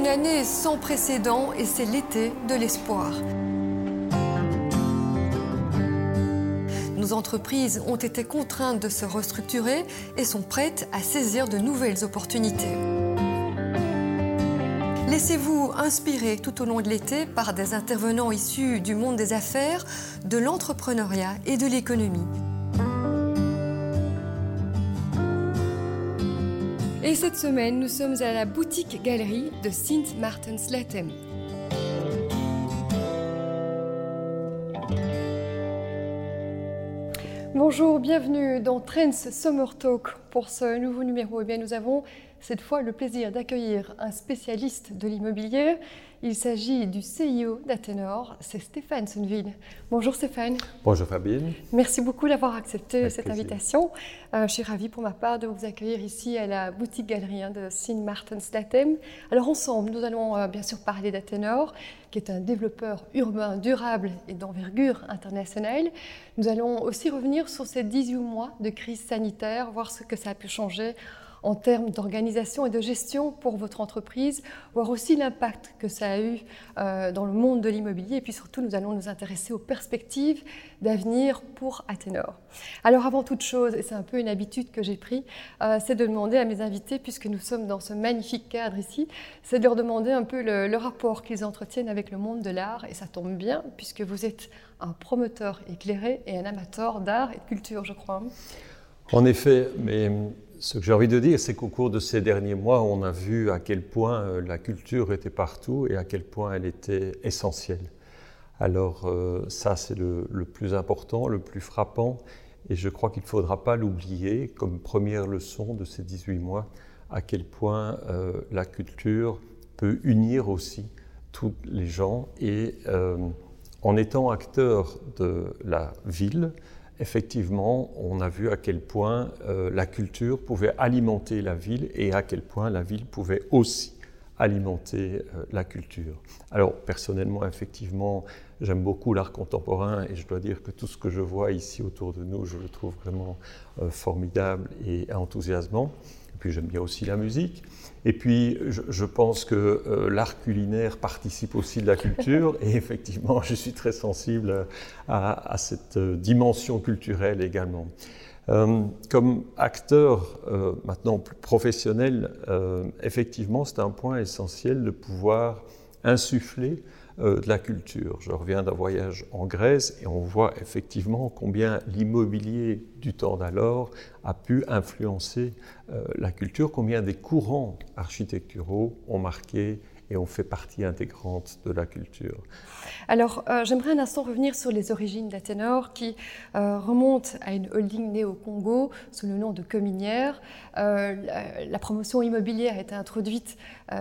une année sans précédent et c'est l'été de l'espoir. Nos entreprises ont été contraintes de se restructurer et sont prêtes à saisir de nouvelles opportunités. Laissez-vous inspirer tout au long de l'été par des intervenants issus du monde des affaires, de l'entrepreneuriat et de l'économie. Et cette semaine, nous sommes à la boutique galerie de Sint Martens-Latem. Bonjour, bienvenue dans Trends Summer Talk. Pour ce nouveau numéro, eh bien, nous avons cette fois le plaisir d'accueillir un spécialiste de l'immobilier. Il s'agit du CIO d'Athénor, c'est Stéphane Sonneville. Bonjour Stéphane. Bonjour Fabienne. Merci beaucoup d'avoir accepté cette invitation. Euh, je suis ravie pour ma part de vous accueillir ici à la boutique galerie hein, de Sint Martens Datem. Alors ensemble, nous allons euh, bien sûr parler d'Athénor, qui est un développeur urbain durable et d'envergure internationale. Nous allons aussi revenir sur ces 18 mois de crise sanitaire, voir ce que ça a pu changer en termes d'organisation et de gestion pour votre entreprise, voir aussi l'impact que ça a eu euh, dans le monde de l'immobilier. Et puis surtout, nous allons nous intéresser aux perspectives d'avenir pour Athénor. Alors avant toute chose, et c'est un peu une habitude que j'ai pris, euh, c'est de demander à mes invités, puisque nous sommes dans ce magnifique cadre ici, c'est de leur demander un peu le, le rapport qu'ils entretiennent avec le monde de l'art. Et ça tombe bien, puisque vous êtes un promoteur éclairé et un amateur d'art et de culture, je crois. En effet, mais ce que j'ai envie de dire, c'est qu'au cours de ces derniers mois, on a vu à quel point euh, la culture était partout et à quel point elle était essentielle. Alors euh, ça, c'est le, plus important, le plus frappant, et je crois qu'il ne faudra pas l'oublier comme première leçon de ces 18 mois, à quel point euh, la culture peut unir aussi tous les gens, et en étant acteur de la ville, effectivement, on a vu à quel point euh, la culture pouvait alimenter la ville et à quel point la ville pouvait aussi alimenter euh, la culture. Alors personnellement, effectivement, j'aime beaucoup l'art contemporain et je dois dire que tout ce que je vois ici autour de nous, je le trouve vraiment euh, formidable et enthousiasmant puis j'aime bien aussi la musique. Et puis je, pense que euh, l'art culinaire participe aussi de la culture et effectivement je suis très sensible à, cette euh, dimension culturelle également. Euh, comme acteur maintenant plus professionnel, effectivement c'est un point essentiel de pouvoir insuffler de la culture. Je reviens d'un voyage en Grèce et on voit effectivement combien l'immobilier du temps d'alors a pu influencer euh, la culture, combien des courants architecturaux ont marqué et ont fait partie intégrante de la culture. Alors, euh, j'aimerais un instant revenir sur les origines d'Athénor qui euh, remontent à une holding née au Congo sous le nom de Cominière. Euh, la, promotion immobilière a été introduite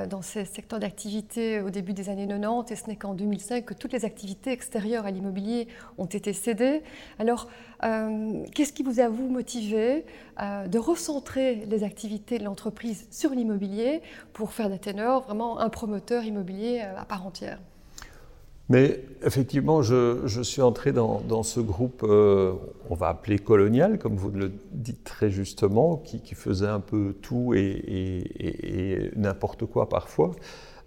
dans ces secteurs d'activité au début des années 90 et ce n'est qu'en 2005 que toutes les activités extérieures à l'immobilier ont été cédées. Alors, qu'est-ce qui vous a vous motivé de recentrer les activités de l'entreprise sur l'immobilier pour faire d'Athénor vraiment un promoteur? Immobilier à part entière mais effectivement, je, suis entré dans, ce groupe, euh, on va appeler colonial, comme vous le dites très justement, qui, faisait un peu tout et, n'importe quoi parfois.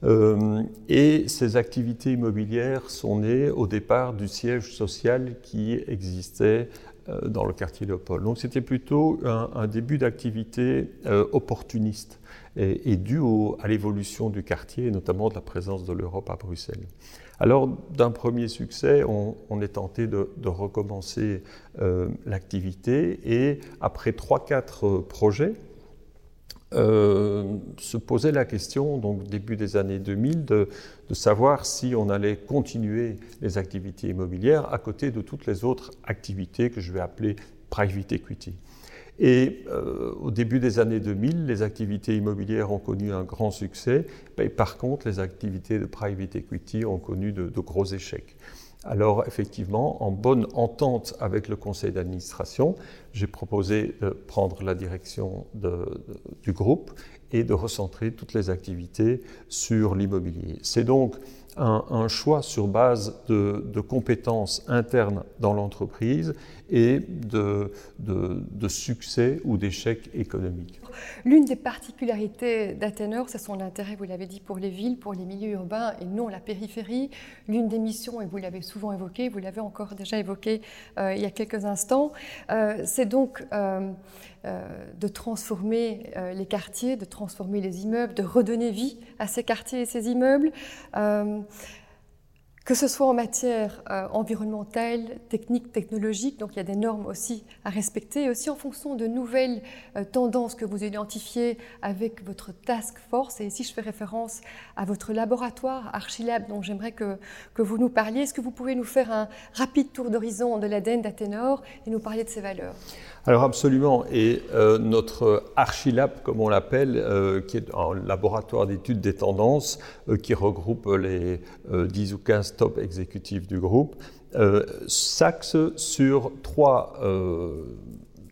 Euh, et ces activités immobilières sont nées au départ du siège social qui existait euh, dans le quartier Léopold. Donc c'était plutôt un, début d'activité opportuniste et, dû à l'évolution du quartier, et notamment de la présence de l'Europe à Bruxelles. Alors, d'un premier succès, on, est tenté de, recommencer euh, l'activité et après 3-4 projets, euh, se posait la question, donc début des années 2000, de, savoir si on allait continuer les activités immobilières à côté de toutes les autres activités que je vais appeler private equity. Et euh, au début des années 2000, les activités immobilières ont connu un grand succès. Et par contre, les activités de private equity ont connu de, gros échecs. Alors effectivement, en bonne entente avec le conseil d'administration, j'ai proposé de prendre la direction du groupe et de recentrer toutes les activités sur l'immobilier. C'est donc un, choix sur base de, compétences internes dans l'entreprise et de, succès ou d'échecs économiques. L'une des particularités d'Athénor, c'est son intérêt, vous l'avez dit, pour les villes, pour les milieux urbains et non la périphérie. L'une des missions, et vous l'avez souvent évoqué, vous l'avez encore déjà évoqué euh, il y a quelques instants, euh, c'est donc euh, de transformer les quartiers, de transformer les immeubles, de redonner vie à ces quartiers et ces immeubles que ce soit en matière euh, environnementale, technique, technologique, donc il y a des normes aussi à respecter, et aussi en fonction de nouvelles euh, tendances que vous identifiez avec votre task force. Et ici, je fais référence à votre laboratoire Archilab, dont j'aimerais que, que vous nous parliez. Est-ce que vous pouvez nous faire un rapide tour d'horizon de l'ADN d'Athénor et nous parler de ses valeurs? Alors absolument, et euh, notre Archilab, comme on l'appelle, euh, qui est un laboratoire d'études des tendances, euh, qui regroupe les 10 ou 15 top exécutifs du groupe, s'axe sur trois,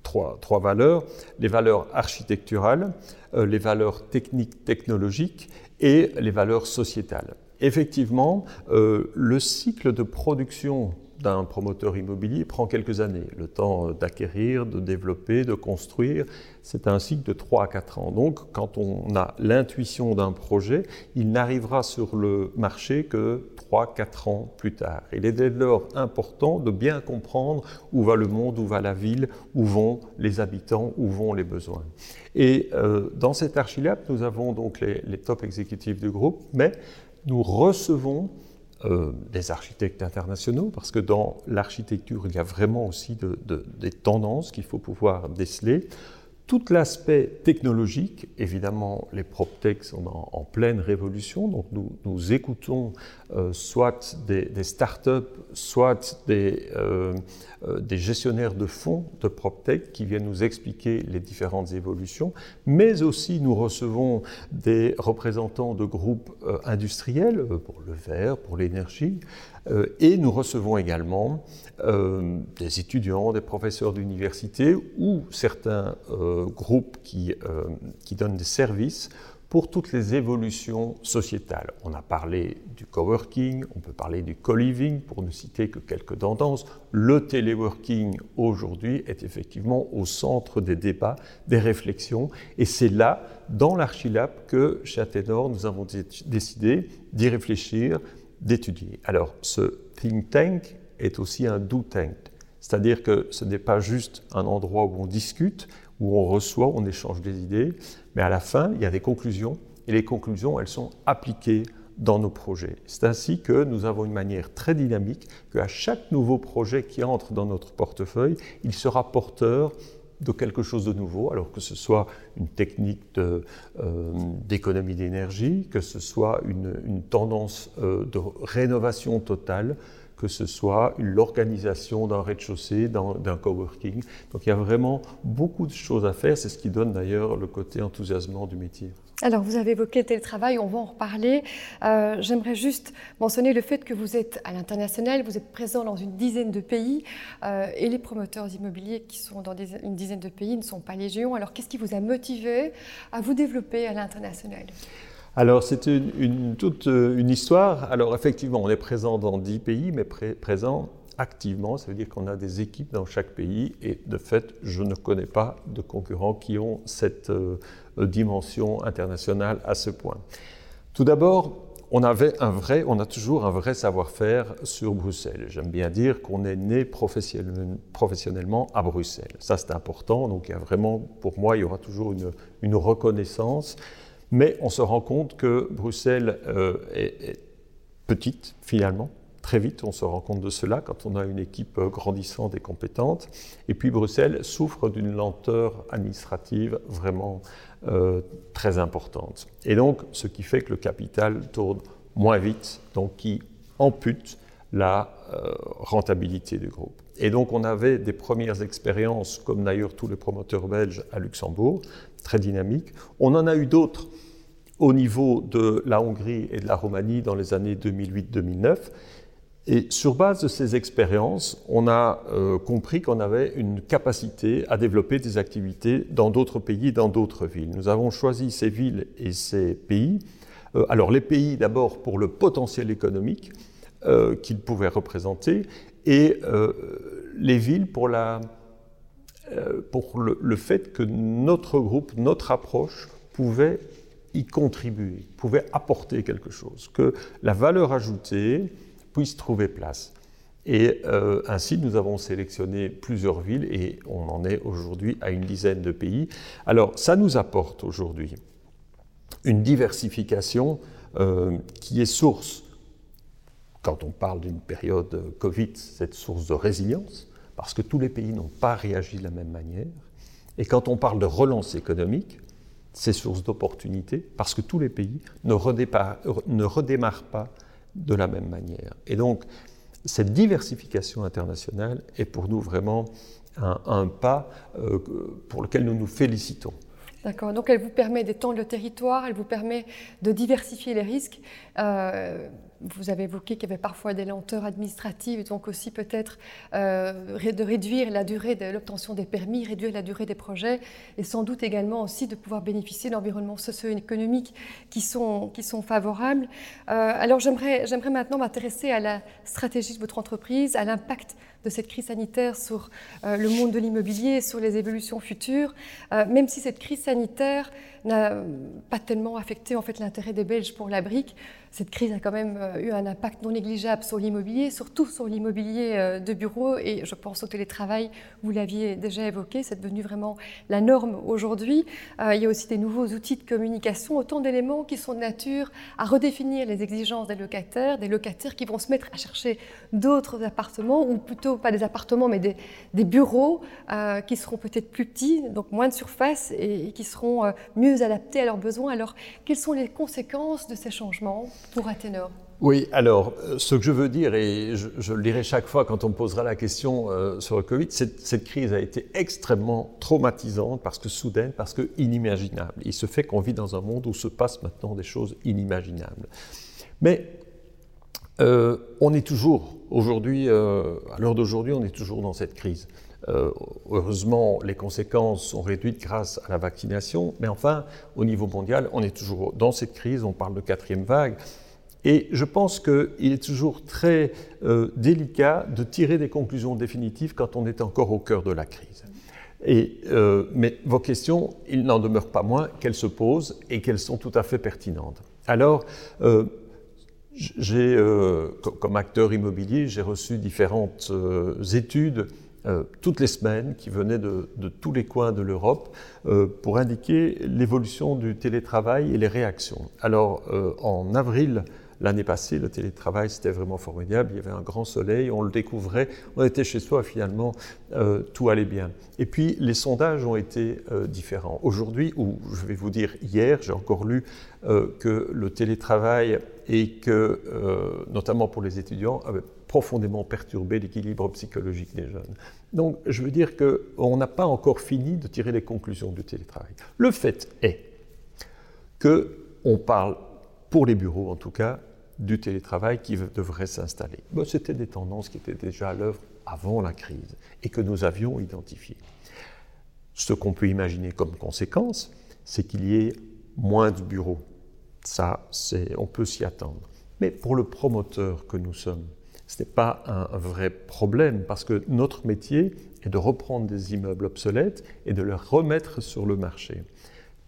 trois, trois, valeurs, les valeurs architecturales, les valeurs techniques technologiques et les valeurs sociétales. Effectivement, le cycle de production d'un promoteur immobilier prend quelques années, le temps d'acquérir, de développer, de construire. C'est un cycle de 3 à 4 ans. Donc, quand on a l'intuition d'un projet, il n'arrivera sur le marché que 3-4 ans plus tard. Il est dès lors important de bien comprendre où va le monde, où va la ville, où vont les habitants, où vont les besoins. Et euh, dans cet archilab, nous avons donc les top exécutifs du groupe, mais nous recevons euh, des architectes internationaux, parce que dans l'architecture, il y a vraiment aussi des tendances qu'il faut pouvoir déceler. Tout l'aspect technologique, évidemment, les PropTech sont en, pleine révolution, donc nous, nous écoutons euh, soit des, des, startups, soit des, euh, des, gestionnaires de fonds de PropTech qui viennent nous expliquer les différentes évolutions, mais aussi nous recevons des représentants de groupes industriels pour le verre, pour l'énergie, et nous recevons également des étudiants, des professeurs d'université ou certains groupes qui, qui donnent des services pour toutes les évolutions sociétales. On a parlé du coworking, on peut parler du co-living, pour ne citer que quelques tendances. Le téléworking aujourd'hui est effectivement au centre des débats, des réflexions, et c'est là, dans l'Archilab, que chez Athénor, nous avons décidé d'y réfléchir, d'étudier. Alors, ce think tank est aussi un do tank, c'est-à-dire que ce n'est pas juste un endroit où on discute, où on reçoit, on échange des idées, mais à la fin, il y a des conclusions, et les conclusions, elles sont appliquées dans nos projets. C'est ainsi que nous avons une manière très dynamique qu'à chaque nouveau projet qui entre dans notre portefeuille, il sera porteur de quelque chose de nouveau, alors que ce soit une technique euh, d'économie d'énergie, que ce soit une, tendance euh, de rénovation totale, que ce soit l'organisation d'un rez-de-chaussée, d'un coworking. Donc il y a vraiment beaucoup de choses à faire. C'est ce qui donne d'ailleurs le côté enthousiasmant du métier. Alors, vous avez évoqué tel travail, on va en reparler. Euh, j'aimerais juste mentionner le fait que vous êtes à l'international, vous êtes présent dans une dizaine de pays, euh, et les promoteurs immobiliers qui sont dans une dizaine de pays ne sont pas légion. Alors, qu'est-ce qui vous a motivé à vous développer à l'international? Alors, c'est une, toute euh, une histoire. Alors, effectivement, on est présent dans 10 pays, mais présent activement, ça veut dire qu'on a des équipes dans chaque pays et de fait, je ne connais pas de concurrents qui ont cette euh, dimension internationale à ce point. Tout d'abord, on avait un vrai, on a toujours un vrai savoir-faire sur Bruxelles. J'aime bien dire qu'on est né professionnellement à Bruxelles. Ça, c'est important. Donc, il y a vraiment, pour moi, il y aura toujours une, une reconnaissance mais on se rend compte que Bruxelles euh, est, petite finalement. Très vite, on se rend compte de cela quand on a une équipe euh, grandissante et compétente. Et puis Bruxelles souffre d'une lenteur administrative vraiment euh, très importante. Et donc, ce qui fait que le capital tourne moins vite, donc qui ampute la rentabilité du groupe. Et donc on avait des premières expériences, comme d'ailleurs tous les promoteurs belges à Luxembourg, très dynamiques. On en a eu d'autres au niveau de la Hongrie et de la Roumanie dans les années 2008-2009. Et sur base de ces expériences, on a euh, compris qu'on avait une capacité à développer des activités dans d'autres pays, dans d'autres villes. Nous avons choisi ces villes et ces pays. Euh, alors les pays d'abord pour le potentiel économique euh, qu'ils pouvaient représenter et les villes pour, la, pour le, le, fait que notre groupe, notre approche pouvait y contribuer, pouvait apporter quelque chose, que la valeur ajoutée puisse trouver place. Et euh, ainsi, nous avons sélectionné plusieurs villes et on en est aujourd'hui à une dizaine de pays. Alors, ça nous apporte aujourd'hui une diversification euh, qui est source, quand on parle d'une période Covid, cette source de résilience, parce que tous les pays n'ont pas réagi de la même manière. Et quand on parle de relance économique, c'est source d'opportunité, parce que tous les pays ne, ne redémarrent pas de la même manière. Et donc, cette diversification internationale est pour nous vraiment un, pas euh, pour lequel nous nous félicitons. D'accord, donc elle vous permet d'étendre le territoire, elle vous permet de diversifier les risques. Euh, vous avez évoqué qu'il y avait parfois des lenteurs administratives, donc aussi peut-être euh, de réduire la durée de l'obtention des permis, réduire la durée des projets, et sans doute également aussi de pouvoir bénéficier d'environnements socio-économiques qui sont, qui sont favorables. Euh, alors j'aimerais maintenant m'intéresser à la stratégie de votre entreprise, à l'impact de cette crise sanitaire sur euh, le monde de l'immobilier, sur les évolutions futures, même si cette crise sanitaire n'a pas tellement affecté en fait l'intérêt des Belges pour la brique. Cette crise a quand même euh, eu un impact non négligeable sur l'immobilier, surtout sur l'immobilier euh, de bureau et je pense au télétravail, vous l'aviez déjà évoqué, c'est devenu vraiment la norme aujourd'hui. Euh, il y a aussi des nouveaux outils de communication, autant d'éléments qui sont de nature à redéfinir les exigences des locataires, des locataires qui vont se mettre à chercher d'autres appartements, ou plutôt pas des appartements, mais des, des bureaux qui seront peut-être plus petits, donc moins de surface et, qui seront mieux adaptés à leurs besoins. Alors, quelles sont les conséquences de ces changements? Pour Athénor oui, alors euh, ce que je veux dire, et je, le dirai chaque fois quand on me posera la question euh, sur le Covid, cette, cette crise a été extrêmement traumatisante parce que soudaine, parce que inimaginable. Il se fait qu'on vit dans un monde où se passent maintenant des choses inimaginables. Mais euh, on est toujours, aujourd'hui, à l'heure d'aujourd'hui, on est toujours dans cette crise. Heureusement, les conséquences sont réduites grâce à la vaccination, mais enfin, au niveau mondial, on est toujours dans cette crise, on parle de quatrième vague. Et je pense qu'il est toujours très euh, délicat de tirer des conclusions définitives quand on est encore au cœur de la crise. Euh, mais vos questions, il n'en demeure pas moins qu'elles se posent et qu'elles sont tout à fait pertinentes. Alors, euh, j'ai, comme acteur immobilier, j'ai reçu différentes études toutes les semaines qui venaient de, tous les coins de l'Europe pour indiquer l'évolution du télétravail et les réactions. Alors, en avril L'année passée, le télétravail, c'était vraiment formidable. Il y avait un grand soleil, on le découvrait, on était chez soi, finalement, euh, tout allait bien. Et puis, les sondages ont été euh, différents. Aujourd'hui, ou je vais vous dire hier, j'ai encore lu euh, que le télétravail et que, notamment pour les étudiants, profondément perturbé l'équilibre psychologique des jeunes. Donc, je veux dire qu'on n'a pas encore fini de tirer les conclusions du télétravail. Le fait est que on parle, pour les bureaux en tout cas, du télétravail qui devrait s'installer. C'était des tendances qui étaient déjà à l'œuvre avant la crise et que nous avions identifiées. Ce qu'on peut imaginer comme conséquence, c'est qu'il y ait moins de bureaux. Ça, on peut s'y attendre. Mais pour le promoteur que nous sommes, ce n'est pas un vrai problème parce que notre métier est de reprendre des immeubles obsolètes et de les remettre sur le marché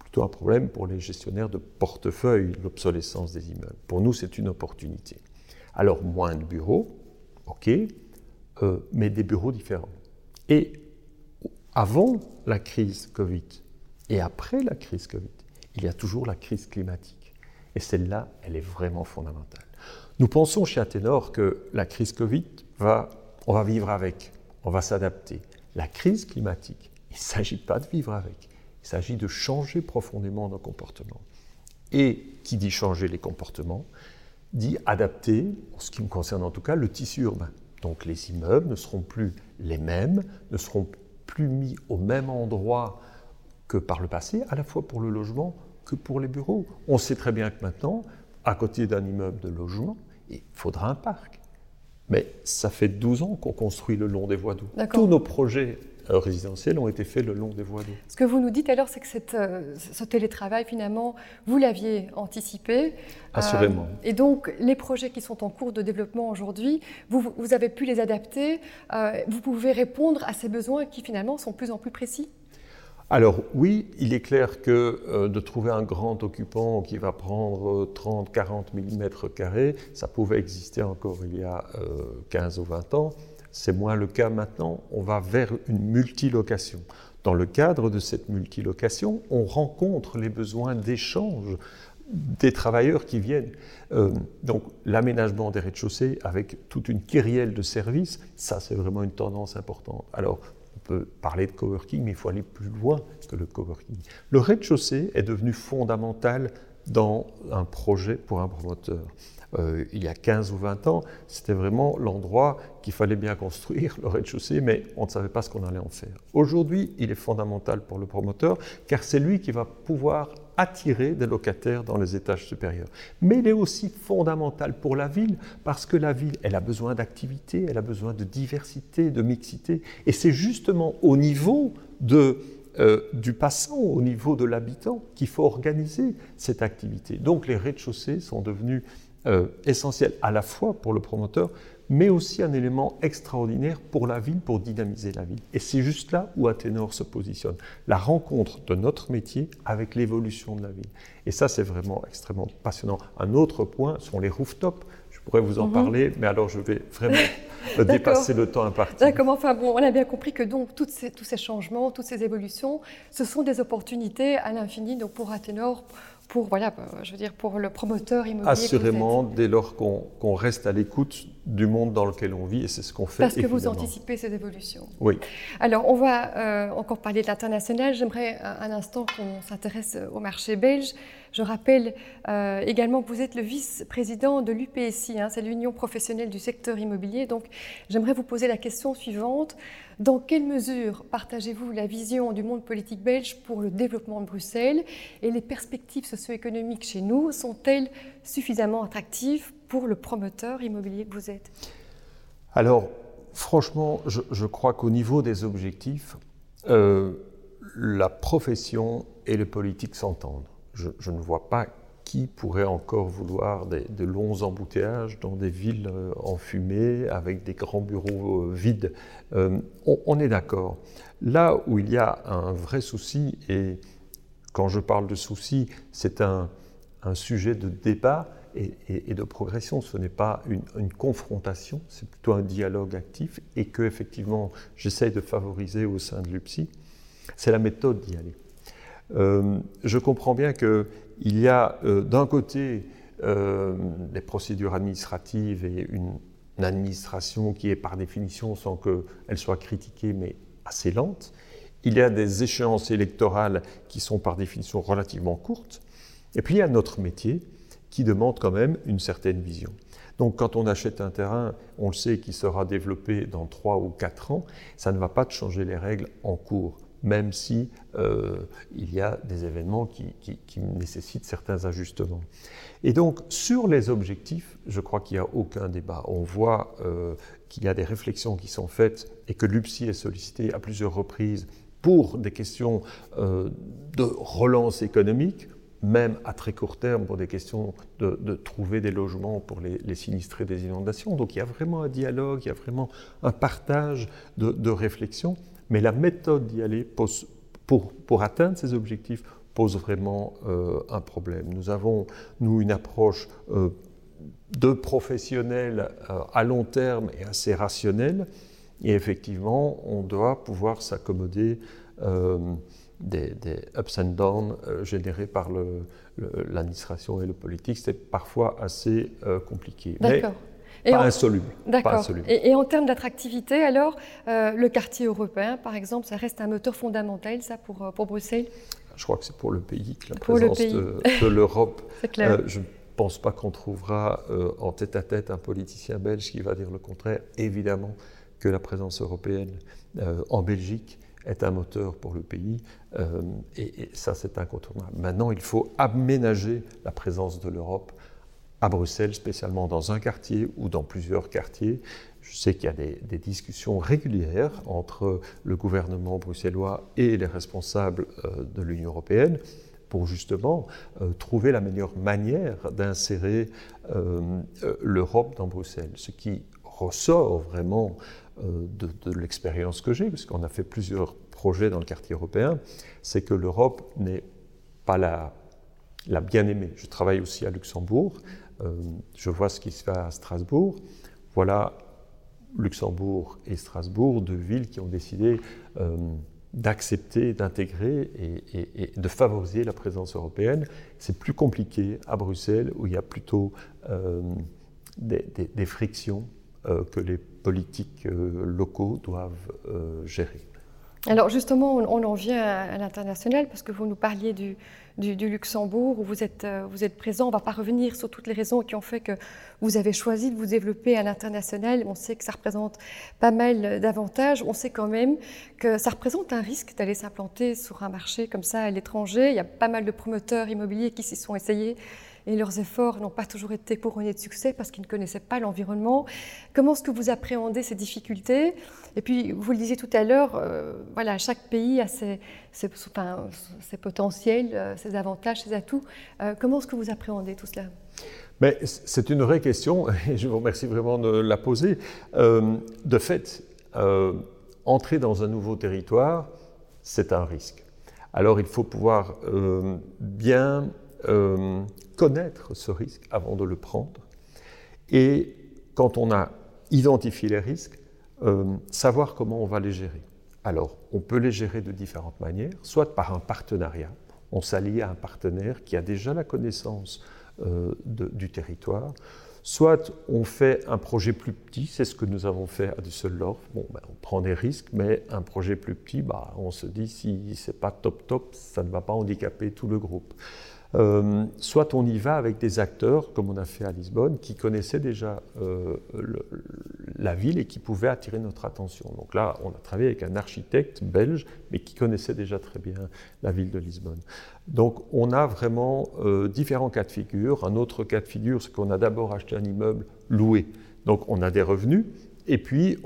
plutôt un problème pour les gestionnaires de portefeuille, l'obsolescence des immeubles. Pour nous, c'est une opportunité. Alors, moins de bureaux, ok, euh, mais des bureaux différents. Et avant la crise Covid et après la crise Covid, il y a toujours la crise climatique. Et celle-là, elle est vraiment fondamentale. Nous pensons chez Athénor que la crise Covid, va, on va vivre avec, on va s'adapter. La crise climatique, il ne s'agit pas de vivre avec. Il s'agit de changer profondément nos comportements. Et qui dit changer les comportements, dit adapter, en ce qui me concerne en tout cas, le tissu urbain. Donc les immeubles ne seront plus les mêmes, ne seront plus mis au même endroit que par le passé, à la fois pour le logement que pour les bureaux. On sait très bien que maintenant, à côté d'un immeuble de logement, il faudra un parc. Mais ça fait 12 ans qu'on construit le long des voies d'eau. Tous nos projets euh, résidentiels ont été faits le long des voies d'eau. Ce que vous nous dites alors, c'est que cette, euh, ce télétravail, finalement, vous l'aviez anticipé. Euh, Assurément. et donc, les projets qui sont en cours de développement aujourd'hui, vous, vous, avez pu les adapter. vous pouvez répondre à ces besoins qui, finalement, sont de plus en plus précis? Alors oui, il est clair que de trouver un grand occupant qui va prendre 30, 40 000 mètres carrés, ça pouvait exister encore il y a 15 ou 20 ans. C'est moins le cas maintenant. On va vers une multilocation. Dans le cadre de cette multilocation, on rencontre les besoins d'échange des travailleurs qui viennent. Euh, donc l'aménagement des rez-de-chaussée avec toute une kyrielle de services, ça c'est vraiment une tendance importante. Alors peut parler de coworking, mais il faut aller plus loin que le coworking. Le rez-de-chaussée est devenu fondamental dans un projet pour un promoteur. Euh, il y a 15 ou 20 ans, c'était vraiment l'endroit qu'il fallait bien construire, le rez-de-chaussée, mais on ne savait pas ce qu'on allait en faire. Aujourd'hui, il est fondamental pour le promoteur, car c'est lui qui va pouvoir attirer des locataires dans les étages supérieurs. Mais il est aussi fondamental pour la ville, parce que la ville, elle a besoin d'activité, elle a besoin de diversité, de mixité, et c'est justement au niveau de euh, du passant au niveau de l'habitant qu'il faut organiser cette activité. Donc les rez-de-chaussée sont devenus euh, essentiel à la fois pour le promoteur, mais aussi un élément extraordinaire pour la ville, pour dynamiser la ville. Et c'est juste là où Athénor se positionne, la rencontre de notre métier avec l'évolution de la ville. Et ça, c'est vraiment extrêmement passionnant. Un autre point sont les rooftops. Je pourrais vous en mhm. parler, mais alors je vais vraiment dépasser le temps imparti. D'accord, enfin bon, on a bien compris que donc tous ces changements, toutes ces évolutions, ce sont des opportunités à l'infini donc pour Athénor pour, voilà, je veux dire, pour le promoteur immobilier Assurément, dès lors qu'on reste à l'écoute du monde dans lequel on vit, et c'est ce qu'on fait. Parce que vous anticipez ces évolutions. Oui. Alors, on va euh, encore parler de l'international. J'aimerais un, instant qu'on s'intéresse au marché belge. Je rappelle euh, également que vous êtes le vice-président de l'UPSI, hein, c'est l'Union professionnelle du secteur immobilier. Donc, j'aimerais vous poser la question suivante. Dans quelle mesure partagez-vous la vision du monde politique belge pour le développement de Bruxelles et les perspectives socio-économiques chez nous sont-elles suffisamment attractives pour le promoteur immobilier que vous êtes? Alors, franchement, je, crois qu'au niveau des objectifs, euh, la profession et le politique s'entendent. Je, ne vois pas qui pourrait encore vouloir de longs embouteillages dans des villes euh, enfumées avec des grands bureaux euh, vides euh, on, est d'accord. Là où il y a un vrai souci, et quand je parle de souci, c'est un, sujet de débat et, de progression, ce n'est pas une, confrontation, c'est plutôt un dialogue actif, et que effectivement j'essaye de favoriser au sein de l'UPSI, c'est la méthode d'y aller. Je comprends bien que il y a euh, d'un côté euh, des procédures administratives et une, administration qui est par définition, sans qu'elle soit critiquée, mais assez lente. Il y a des échéances électorales qui sont par définition relativement courtes. Et puis il y a notre métier qui demande quand même une certaine vision. Donc quand on achète un terrain, on le sait qu'il sera développé dans trois ou quatre ans, ça ne va pas changer les règles en cours même si euh, il y a des événements qui, nécessitent certains ajustements. Et donc, sur les objectifs, je crois qu'il n'y a aucun débat. On voit euh, qu'il y a des réflexions qui sont faites et que l'UPSI est sollicité à plusieurs reprises pour des questions euh, de relance économique, même à très court terme pour des questions de, trouver des logements pour les, sinistrés des inondations. Donc il y a vraiment un dialogue, il y a vraiment un partage de, de réflexions. Mais la méthode d'y aller pour, atteindre ces objectifs pose vraiment euh, un problème. Nous avons, nous, une approche euh, de professionnels euh, à long terme et assez rationnelle. Et effectivement, on doit pouvoir s'accommoder des, ups and downs générés par l'administration et le politique. C'est parfois assez compliqué. D'accord. Pas, insoluble, D'accord. Et, en termes d'attractivité, alors, euh, le quartier européen, par exemple, ça reste un moteur fondamental, ça, pour, euh, pour Bruxelles? Je crois que c'est pour le pays que la présence de, l'Europe. euh, je ne pense pas qu'on trouvera euh, en tête à tête un politicien belge qui va dire le contraire. Évidemment que la présence européenne en Belgique est un moteur pour le pays, et, et ça c'est incontournable. Maintenant, il faut aménager la présence de l'Europe à Bruxelles, spécialement dans un quartier ou dans plusieurs quartiers. Je sais qu'il y a des, discussions régulières entre le gouvernement bruxellois et les responsables euh, de l'Union européenne pour justement euh, trouver la meilleure manière d'insérer euh, l'Europe dans Bruxelles. Ce qui ressort vraiment de, l'expérience que j'ai, puisqu'on a fait plusieurs projets dans le quartier européen, c'est que l'Europe n'est pas la, bien-aimée. Je travaille aussi à Luxembourg je vois ce qui se fait à Strasbourg. Voilà Luxembourg et Strasbourg, deux villes qui ont décidé euh, d'accepter, d'intégrer et, de favoriser la présence européenne. C'est plus compliqué à Bruxelles où il y a plutôt euh, des, frictions que les politiques locaux doivent gérer. Alors justement, on, en vient à, l'international parce que vous nous parliez du, Luxembourg où vous êtes, euh, vous êtes présent. On ne va pas revenir sur toutes les raisons qui ont fait que vous avez choisi de vous développer à l'international. On sait que ça représente pas mal d'avantages. On sait quand même que ça représente un risque d'aller s'implanter sur un marché comme ça à l'étranger. Il y a pas mal de promoteurs immobiliers qui s'y sont essayés et leurs efforts n'ont pas toujours été couronnés de succès parce qu'ils ne connaissaient pas l'environnement. Comment est-ce que vous appréhendez ces difficultés? Et puis, vous le disiez tout à l'heure, euh, voilà, chaque pays a ses, potentiels, euh, ses avantages, ses atouts. Euh, comment est-ce que vous appréhendez tout cela? Mais c'est une vraie question et je vous remercie vraiment de la poser. de fait, entrer dans un nouveau territoire, c'est un risque. Alors il faut pouvoir bien connaître ce risque avant de le prendre. Et quand on a identifié les risques, euh, savoir comment on va les gérer. Alors, on peut les gérer de différentes manières, soit par un partenariat. On s'allie à un partenaire qui a déjà la connaissance euh, du territoire, soit on fait un projet plus petit, c'est ce que nous avons fait à Düsseldorf. Bon, ben, on prend des risques, mais un projet plus petit, bah, on se dit si c'est pas top top, ça ne va pas handicaper tout le groupe. Euh, soit on y va avec des acteurs, comme on a fait à Lisbonne, qui connaissaient déjà euh, la ville et qui pouvaient attirer notre attention. Donc là, on a travaillé avec un architecte belge, mais qui connaissait déjà très bien la ville de Lisbonne. Donc on a vraiment euh, différents cas de figure. Un autre cas de figure, c'est qu'on a d'abord acheté un immeuble loué. Donc on a des revenus, et puis,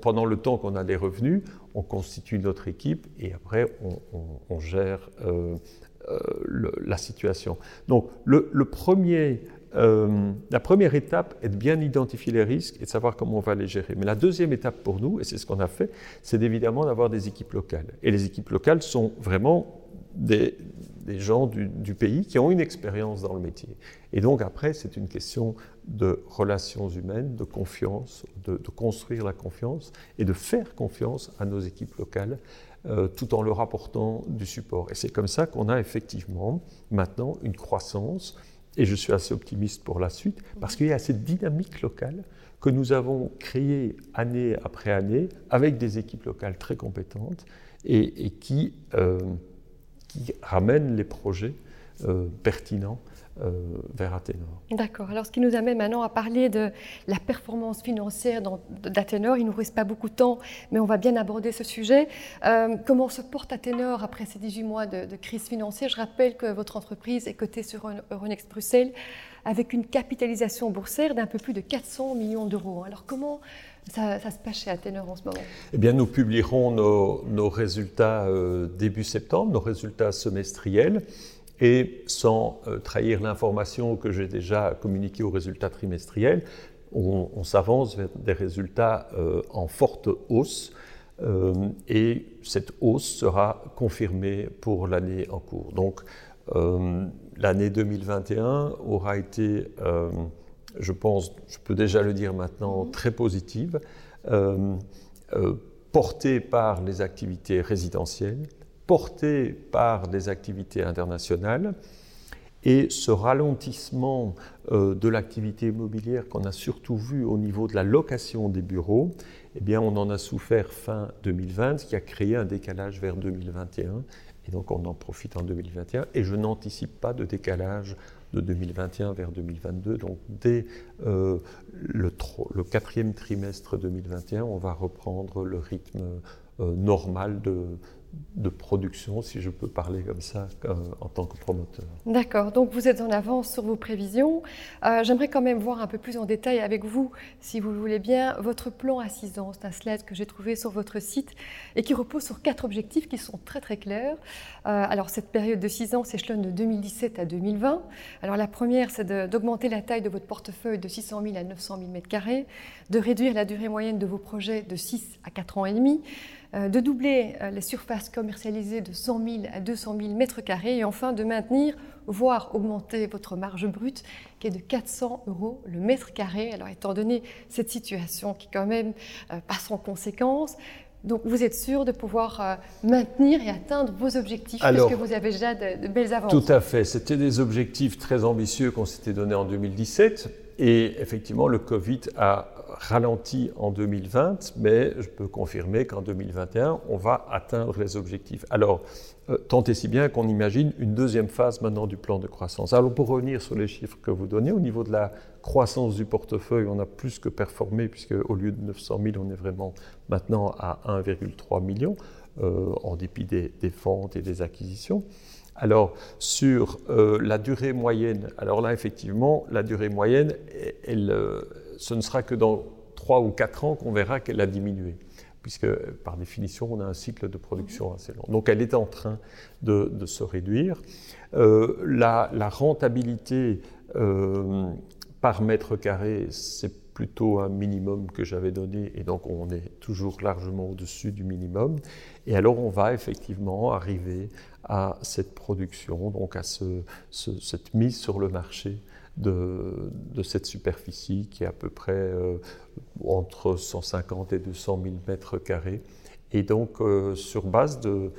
pendant le temps qu'on a des revenus, on constitue notre équipe et après, on, gère la situation. Donc le, premier, euh, la première étape est de bien identifier les risques et de savoir comment on va les gérer. Mais la deuxième étape pour nous, et c'est ce qu'on a fait, c'est évidemment d'avoir des équipes locales. Et les équipes locales sont vraiment des, gens du, pays qui ont une expérience dans le métier. Et donc après, c'est une question de relations humaines, de confiance, de, construire la confiance et de faire confiance à nos équipes locales euh, tout en leur apportant du support. Et c'est comme ça qu'on a effectivement maintenant une croissance, et je suis assez optimiste pour la suite, parce qu'il y a cette dynamique locale que nous avons créée année après année avec des équipes locales très compétentes et, qui, euh, ramènent les projets euh, pertinents vers Athénor. D'accord. Alors, ce qui nous amène maintenant à parler de la performance financière d'Athénor. Il ne nous reste pas beaucoup de temps, mais on va bien aborder ce sujet. Euh, comment se porte Athénor après ces 18 mois de, crise financière? Je rappelle que votre entreprise est cotée sur Euronext Bruxelles avec une capitalisation boursière d'un peu plus de 400 millions d'euros. Alors, comment ça, se passe chez Athénor en ce moment? Eh bien, nous publierons nos, résultats euh, début septembre, nos résultats semestriels et sans euh, trahir l'information que j'ai déjà communiquée aux résultats trimestriels, on, s'avance vers des résultats euh, en forte hausse euh, et cette hausse sera confirmée pour l'année en cours. Donc l'année 2021 aura été, je pense, je peux déjà le dire maintenant, très positive, portée par les activités résidentielles, porté par des activités internationales et ce ralentissement euh, de l'activité immobilière qu'on a surtout vu au niveau de la location des bureaux, eh bien on en a souffert fin 2020, ce qui a créé un décalage vers 2021 et donc on en profite en 2021 et je n'anticipe pas de décalage de 2021 vers 2022. Donc dès euh, le, quatrième trimestre 2021, on va reprendre le rythme euh, normal de, de production, si je peux parler comme ça, en tant que promoteur. D'accord, donc vous êtes en avance sur vos prévisions. Euh, j'aimerais quand même voir un peu plus en détail avec vous, si vous le voulez bien, votre plan à 6 ans. C'est un slide que j'ai trouvé sur votre site et qui repose sur quatre objectifs qui sont très très clairs. Euh, alors cette période de 6 ans s'échelonne de 2017 à 2020. Alors la première, c'est d'augmenter la taille de votre portefeuille de 600 000 à 900 000 m2, de réduire la durée moyenne de vos projets de 6 à 4 ans et demi, de doubler euh, les surfaces commercialisées de 100 000 à 200 000 mètres carrés et enfin de maintenir, voire augmenter votre marge brute qui est de 400 euros le mètre carré. Alors étant donné cette situation qui quand même euh, passe en conséquence, donc vous êtes sûr de pouvoir maintenir et atteindre vos objectifs Alors, puisque vous avez déjà de, de belles avances. Tout à fait. C'était des objectifs très ambitieux qu'on s'était donnés en 2017 et effectivement le Covid a ralenti en 2020, mais je peux confirmer qu'en 2021, on va atteindre les objectifs. Alors, euh, tant et si bien qu'on imagine une deuxième phase maintenant du plan de croissance. Alors, pour revenir sur les chiffres que vous donnez, au niveau de la croissance du portefeuille, on a plus que performé, puisque au lieu de 900 000, on est vraiment maintenant à 1,3 million, euh, en dépit des, des ventes et des acquisitions. Alors, sur euh, la durée moyenne, alors là, effectivement, la durée moyenne, elle, euh, ce ne sera que dans 3 ou 4 ans qu'on verra qu'elle a diminué, puisque par définition, on a un cycle de production assez long. Donc, elle est en train de, de se réduire. Euh, la, la, rentabilité euh, par mètre carré, c'est plutôt un minimum que j'avais donné, et donc on est toujours largement au-dessus du minimum. Et alors, on va effectivement arriver à cette production, donc à ce, ce, cette mise sur le marché de, cette superficie qui est à peu près euh, entre 150 et 200 000 mètres carrés. Et donc, euh, sur base de,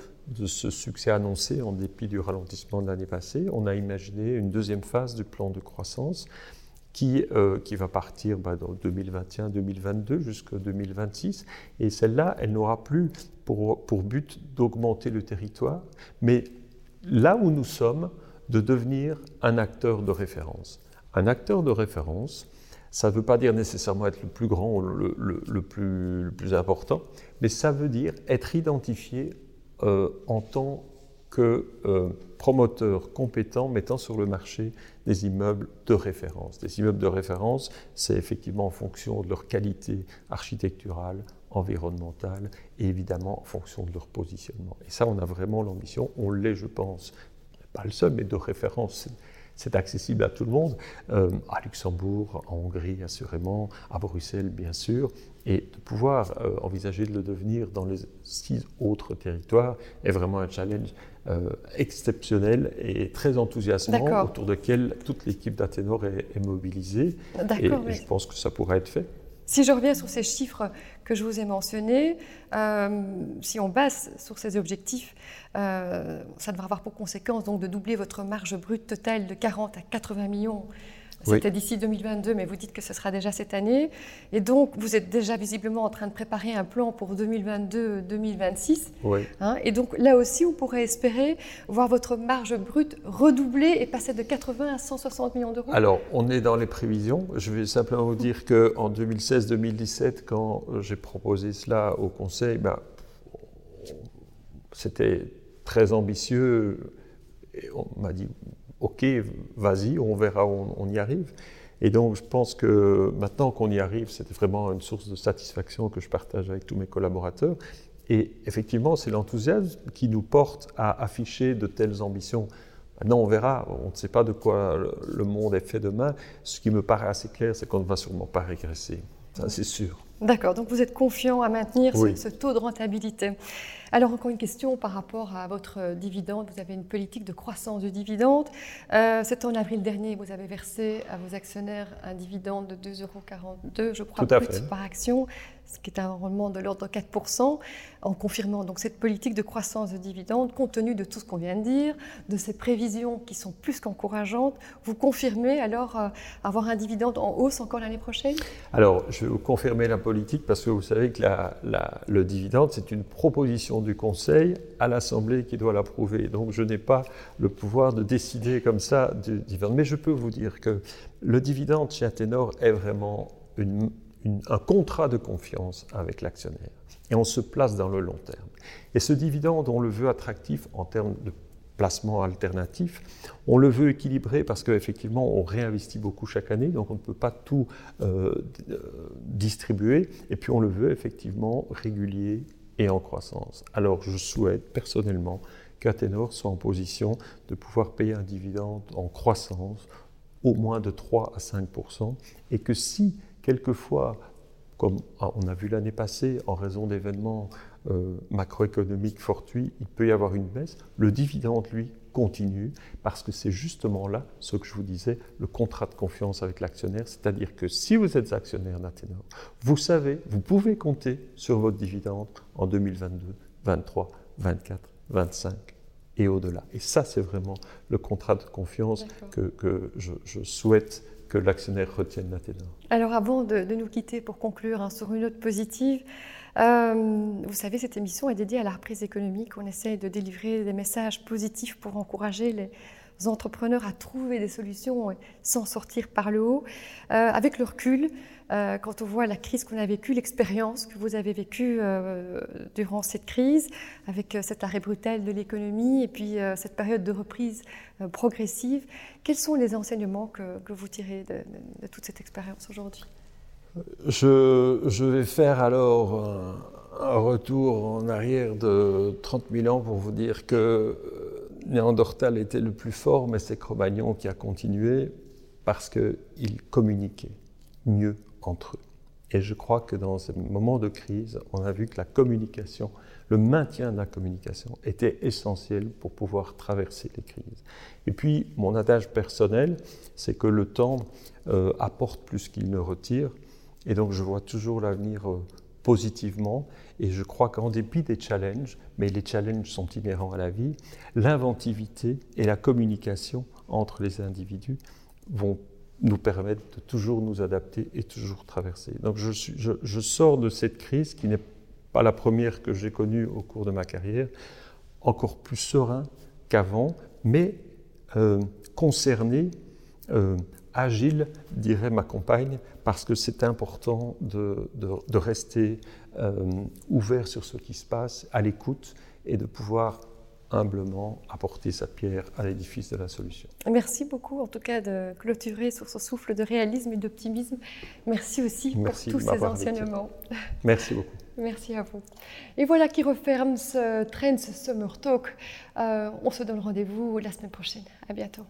ce succès annoncé, en dépit du ralentissement de l'année passée, on a imaginé une deuxième phase du plan de croissance qui, euh, qui va partir bah, dans 2021-2022 jusqu'en 2026. Et celle-là, elle n'aura plus pour, pour but d'augmenter le territoire, mais là où nous sommes, de devenir un acteur de référence. Un acteur de référence, ça ne veut pas dire nécessairement être le plus grand ou le, le, le, plus, le plus, important, mais ça veut dire être identifié euh, en tant que euh, promoteur compétent mettant sur le marché des immeubles de référence. Des immeubles de référence, c'est effectivement en fonction de leur qualité architecturale, environnementale et évidemment en fonction de leur positionnement. Et ça, on a vraiment l'ambition, on l'est, je pense, pas le seul, mais de référence. C'est accessible à tout le monde, euh, à Luxembourg, en Hongrie assurément, à Bruxelles bien sûr, et de pouvoir euh, envisager de le devenir dans les six autres territoires est vraiment un challenge euh, exceptionnel et très enthousiasmant autour duquel toute l'équipe d'Athénor est, est, mobilisée. Et, et je pense que ça pourrait être fait. Si je reviens sur ces chiffres que je vous ai mentionnés, euh, si on base sur ces objectifs, euh, ça devrait avoir pour conséquence donc de doubler votre marge brute totale de 40 à 80 millions c'était oui. d'ici 2022, mais vous dites que ce sera déjà cette année. Et donc, vous êtes déjà visiblement en train de préparer un plan pour 2022-2026. Oui. Hein, et donc, là aussi, on pourrait espérer voir votre marge brute redoubler et passer de 80 à 160 millions d'euros. Alors, on est dans les prévisions. Je vais simplement vous dire qu'en 2016-2017, quand j'ai proposé cela au Conseil, ben, c'était très ambitieux. Et on m'a dit OK, vas-y, on verra, on, on, y arrive. Et donc, je pense que maintenant qu'on y arrive, c'était vraiment une source de satisfaction que je partage avec tous mes collaborateurs. Et effectivement, c'est l'enthousiasme qui nous porte à afficher de telles ambitions. Maintenant, on verra, on ne sait pas de quoi le monde est fait demain. Ce qui me paraît assez clair, c'est qu'on ne va sûrement pas régresser. Ça, c'est sûr. D'accord, donc vous êtes confiant à maintenir oui. ce, ce, taux de rentabilité. Alors encore une question par rapport à votre dividende. Vous avez une politique de croissance du dividende. Euh, C'est en avril dernier, vous avez versé à vos actionnaires un dividende de 2,42 euros, je crois, brut par action, ce qui est un rendement de l'ordre de 4%, en confirmant donc cette politique de croissance de dividende, compte tenu de tout ce qu'on vient de dire, de ces prévisions qui sont plus qu'encourageantes. Vous confirmez alors euh, avoir un dividende en hausse encore l'année prochaine? Alors, je vais vous confirmer la politique parce que vous savez que le dividende, c'est une proposition du Conseil à l'Assemblée qui doit l'approuver. Donc je n'ai pas le pouvoir de décider comme ça du dividende. Mais je peux vous dire que le dividende chez Athénor est vraiment une, un contrat de confiance avec l'actionnaire. Et on se place dans le long terme. Et ce dividende, on le veut attractif en termes de placement alternatif. On le veut équilibré parce qu'effectivement, on réinvestit beaucoup chaque année, donc on ne peut pas tout euh, euh, distribuer. Et puis, on le veut effectivement régulier et en croissance. Alors, je souhaite personnellement qu'Athénor soit en position de pouvoir payer un dividende en croissance au moins de 3 à 5 et que si quelquefois, comme on a vu l'année passée, en raison d'événements euh, macroéconomiques fortuits, il peut y avoir une baisse, le dividende, lui, continue, parce que c'est justement là ce que je vous disais, le contrat de confiance avec l'actionnaire, c'est-à-dire que si vous êtes actionnaire d'Athénor, vous savez, vous pouvez compter sur votre dividende en 2022, 2023, 2024, 2025 et au-delà. Et ça, c'est vraiment le contrat de confiance que, je, souhaite que l'actionnaire retienne d'Athénor. Alors avant de, nous quitter pour conclure hein, sur une note positive, euh, vous savez, cette émission est dédiée à la reprise économique. On essaie de délivrer des messages positifs pour encourager les entrepreneurs à trouver des solutions sans sortir par le haut. Euh, avec le recul, euh, quand on voit la crise qu'on a vécue, l'expérience que vous avez vécue euh, durant cette crise, avec cet arrêt brutal de l'économie et puis cette période de reprise progressive, quels sont les enseignements que, vous tirez de, toute cette expérience aujourd'hui? Je, vais faire alors un, retour en arrière de 30 000 ans pour vous dire que Néandertal était le plus fort, mais c'est Cro-Magnon qui a continué parce qu'ils communiquaient mieux eux. Et je crois que dans ces moments de crise, on a vu que la communication, le maintien de la communication était essentiel pour pouvoir traverser les crises. Et puis, mon adage personnel, c'est que le temps euh, apporte plus qu'il ne retire. Et donc, je vois toujours l'avenir euh, positivement. Et je crois qu'en dépit des challenges, mais les challenges sont inhérents à la vie, l'inventivité et la communication entre les individus vont nous permettre de toujours nous adapter et toujours traverser. Donc je, sors de cette crise qui n'est pas la première que j'ai connue au cours de ma carrière, encore plus serein qu'avant, mais euh, concerné euh, agile, dirait ma compagne, parce que c'est important de, rester euh, ouvert sur ce qui se passe, à l'écoute, et de pouvoir humblement apporter sa pierre à l'édifice de la solution. Merci beaucoup en tout cas de clôturer sur ce souffle de réalisme et d'optimisme. Merci aussi pour tous ces enseignements. Merci beaucoup. Merci à vous. Et voilà qui referme ce Trends Summer Talk. Euh, on se donne rendez-vous la semaine prochaine. À bientôt.